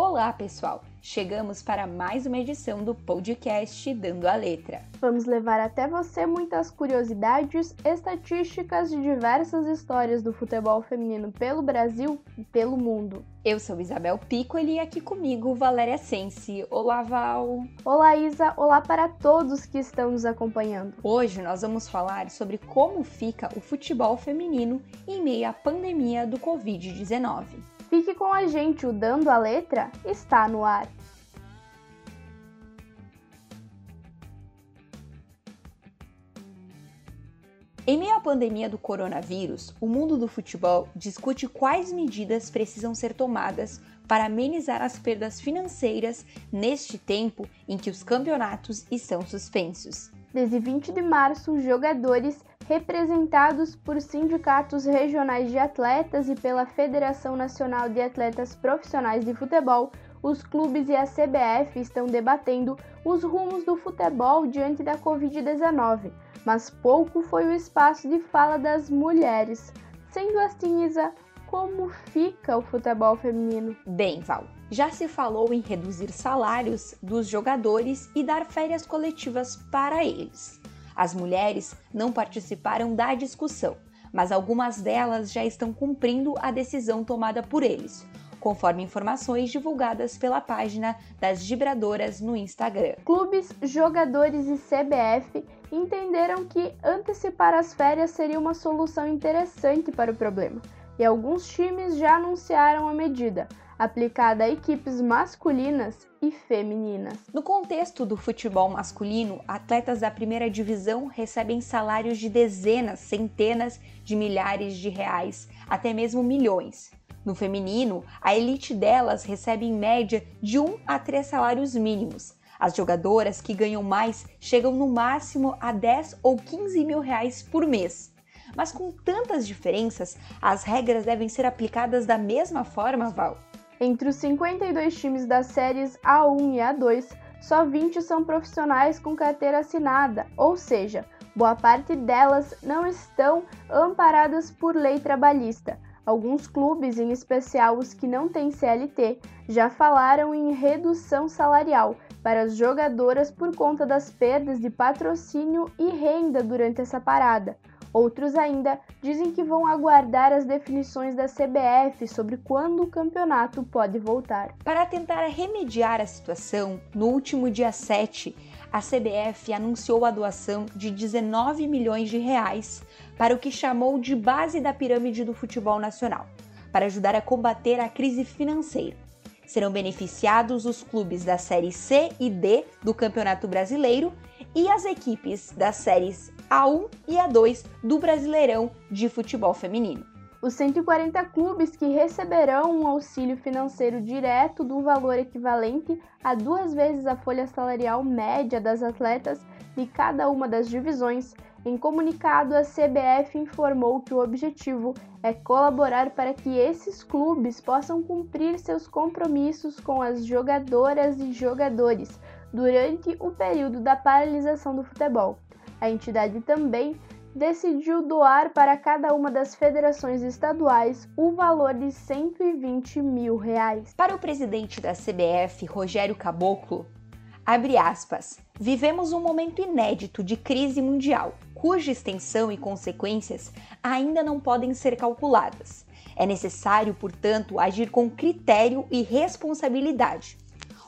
Olá, pessoal! Chegamos para mais uma edição do podcast Dando a Letra. Vamos levar até você muitas curiosidades, estatísticas de diversas histórias do futebol feminino pelo Brasil e pelo mundo. Eu sou Isabel Piccoli e aqui comigo Valéria Sensi. Olá, Val! Olá, Isa! Olá para todos que estão nos acompanhando. Hoje nós vamos falar sobre como fica o futebol feminino em meio à pandemia do Covid-19. Fique com a gente, o Dando a Letra está no ar. Em meio à pandemia do coronavírus, o mundo do futebol discute quais medidas precisam ser tomadas para amenizar as perdas financeiras neste tempo em que os campeonatos estão suspensos. Desde 20 de março, jogadores representados por sindicatos regionais de atletas e pela Federação Nacional de Atletas Profissionais de Futebol, os clubes e a CBF estão debatendo os rumos do futebol diante da Covid-19, mas pouco foi o espaço de fala das mulheres. Sendo assim, Isa, como fica o futebol feminino? Bem, Val, já se falou em reduzir salários dos jogadores e dar férias coletivas para eles. As mulheres não participaram da discussão, mas algumas delas já estão cumprindo a decisão tomada por eles, conforme informações divulgadas pela página das vibradoras no Instagram. Clubes, jogadores e CBF entenderam que antecipar as férias seria uma solução interessante para o problema, e alguns times já anunciaram a medida, aplicada a equipes masculinas e femininas. No contexto do futebol masculino, atletas da primeira divisão recebem salários de dezenas, centenas de milhares de reais, até mesmo milhões. No feminino, a elite delas recebe em média de 1 a 3 salários mínimos. As jogadoras que ganham mais chegam no máximo a 10 ou 15 mil reais por mês. Mas com tantas diferenças, as regras devem ser aplicadas da mesma forma, Val? Entre os 52 times das séries A1 e A2, só 20 são profissionais com carteira assinada, ou seja, boa parte delas não estão amparadas por lei trabalhista. Alguns clubes, em especial os que não têm CLT, já falaram em redução salarial para as jogadoras por conta das perdas de patrocínio e renda durante essa parada. Outros ainda dizem que vão aguardar as definições da CBF sobre quando o campeonato pode voltar. Para tentar remediar a situação, no último dia 7, a CBF anunciou a doação de 19 milhões de reais para o que chamou de base da pirâmide do futebol nacional, para ajudar a combater a crise financeira. Serão beneficiados os clubes da Série C e D do Campeonato Brasileiro e as equipes das séries A1 e A2 do Brasileirão de Futebol Feminino. Os 140 clubes que receberão um auxílio financeiro direto do valor equivalente a duas vezes a folha salarial média das atletas de cada uma das divisões. Em comunicado, a CBF informou que o objetivo é colaborar para que esses clubes possam cumprir seus compromissos com as jogadoras e jogadores durante o período da paralisação do futebol. A entidade também decidiu doar para cada uma das federações estaduais o valor de 120 mil reais. Para o presidente da CBF, Rogério Caboclo, abre aspas, vivemos um momento inédito de crise mundial, cuja extensão e consequências ainda não podem ser calculadas. É necessário, portanto, agir com critério e responsabilidade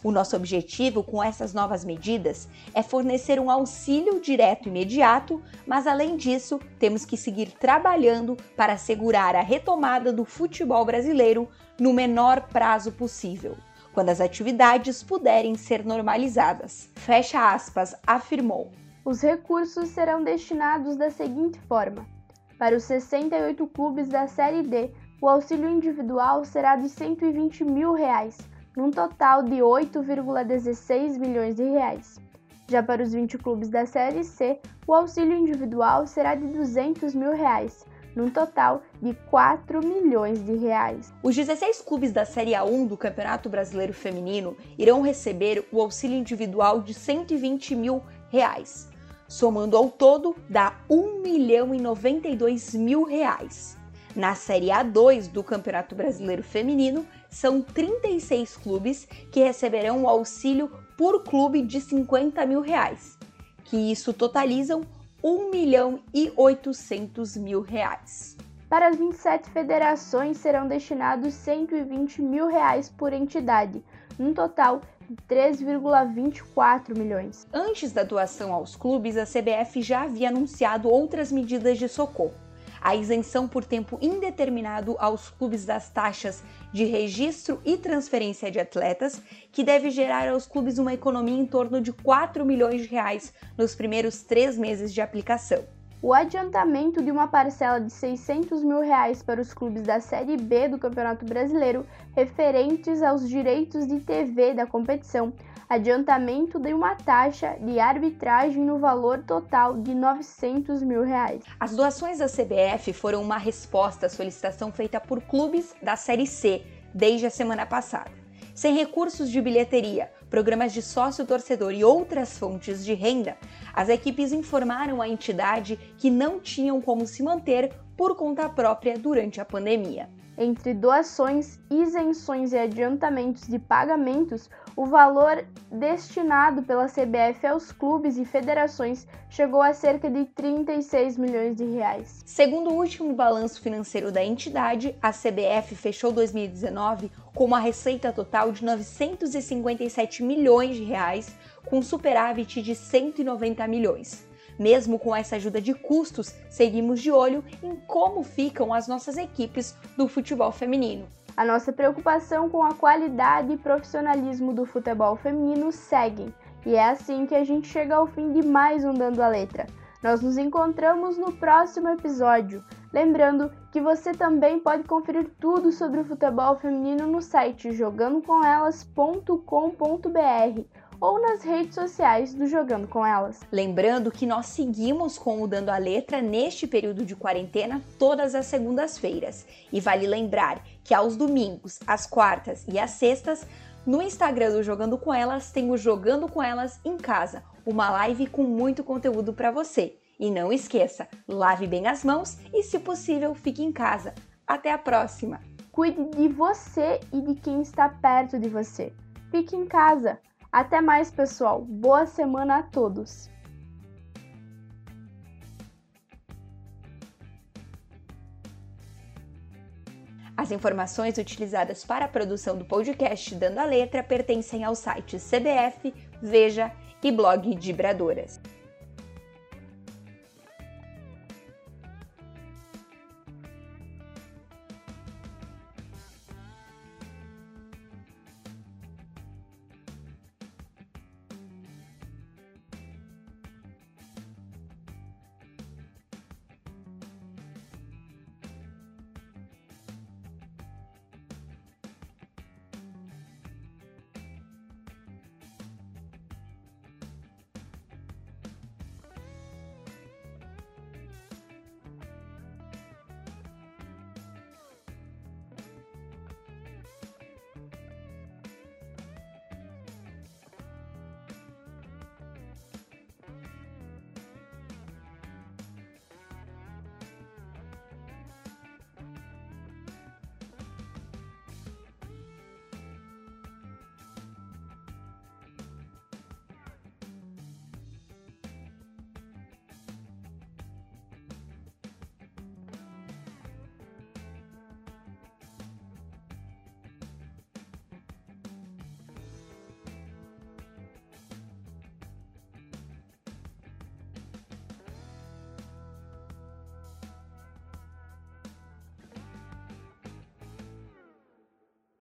o nosso objetivo com essas novas medidas é fornecer um auxílio direto imediato, mas além disso, temos que seguir trabalhando para assegurar a retomada do futebol brasileiro no menor prazo possível, quando as atividades puderem ser normalizadas. Fecha aspas, afirmou. Os recursos serão destinados da seguinte forma: para os 68 clubes da Série D, o auxílio individual será de 120 mil reais num total de 8,16 milhões de reais. Já para os 20 clubes da Série C, o auxílio individual será de 200 mil reais, num total de 4 milhões de reais. Os 16 clubes da Série A1 do Campeonato Brasileiro Feminino irão receber o auxílio individual de 120 mil reais, somando ao todo dá 1 milhão e 92 mil reais. Na Série A2 do Campeonato Brasileiro Feminino, são 36 clubes que receberão o auxílio por clube de 50 mil reais, que isso totalizam 1 milhão e 800 mil reais. Para as 27 federações serão destinados 120 mil reais por entidade, num total de 3,24 milhões. Antes da doação aos clubes, a CBF já havia anunciado outras medidas de socorro a isenção por tempo indeterminado aos clubes das taxas de registro e transferência de atletas, que deve gerar aos clubes uma economia em torno de 4 milhões de reais nos primeiros três meses de aplicação. O adiantamento de uma parcela de 600 mil reais para os clubes da Série B do Campeonato Brasileiro referentes aos direitos de TV da competição adiantamento de uma taxa de arbitragem no valor total de 900 mil reais. As doações da CBF foram uma resposta à solicitação feita por clubes da Série C desde a semana passada. Sem recursos de bilheteria, programas de sócio-torcedor e outras fontes de renda, as equipes informaram a entidade que não tinham como se manter por conta própria durante a pandemia. Entre doações, isenções e adiantamentos de pagamentos, o valor destinado pela CBF aos clubes e federações chegou a cerca de 36 milhões de reais. Segundo o último balanço financeiro da entidade, a CBF fechou 2019 com uma receita total de 957 milhões de reais, com superávit de 190 milhões. Mesmo com essa ajuda de custos, seguimos de olho em como ficam as nossas equipes do futebol feminino. A nossa preocupação com a qualidade e profissionalismo do futebol feminino seguem, e é assim que a gente chega ao fim de mais um Dando a Letra. Nós nos encontramos no próximo episódio. Lembrando que você também pode conferir tudo sobre o futebol feminino no site jogandocomelas.com.br ou nas redes sociais do Jogando com Elas. Lembrando que nós seguimos com o Dando a Letra neste período de quarentena todas as segundas-feiras. E vale lembrar que aos domingos, às quartas e às sextas, no Instagram do Jogando com Elas tem o Jogando com Elas em Casa, uma live com muito conteúdo para você. E não esqueça, lave bem as mãos e, se possível, fique em casa. Até a próxima! Cuide de você e de quem está perto de você. Fique em casa. Até mais, pessoal. Boa semana a todos. As informações utilizadas para a produção do podcast Dando a Letra pertencem aos sites CBF, Veja e Blog Vibradoras.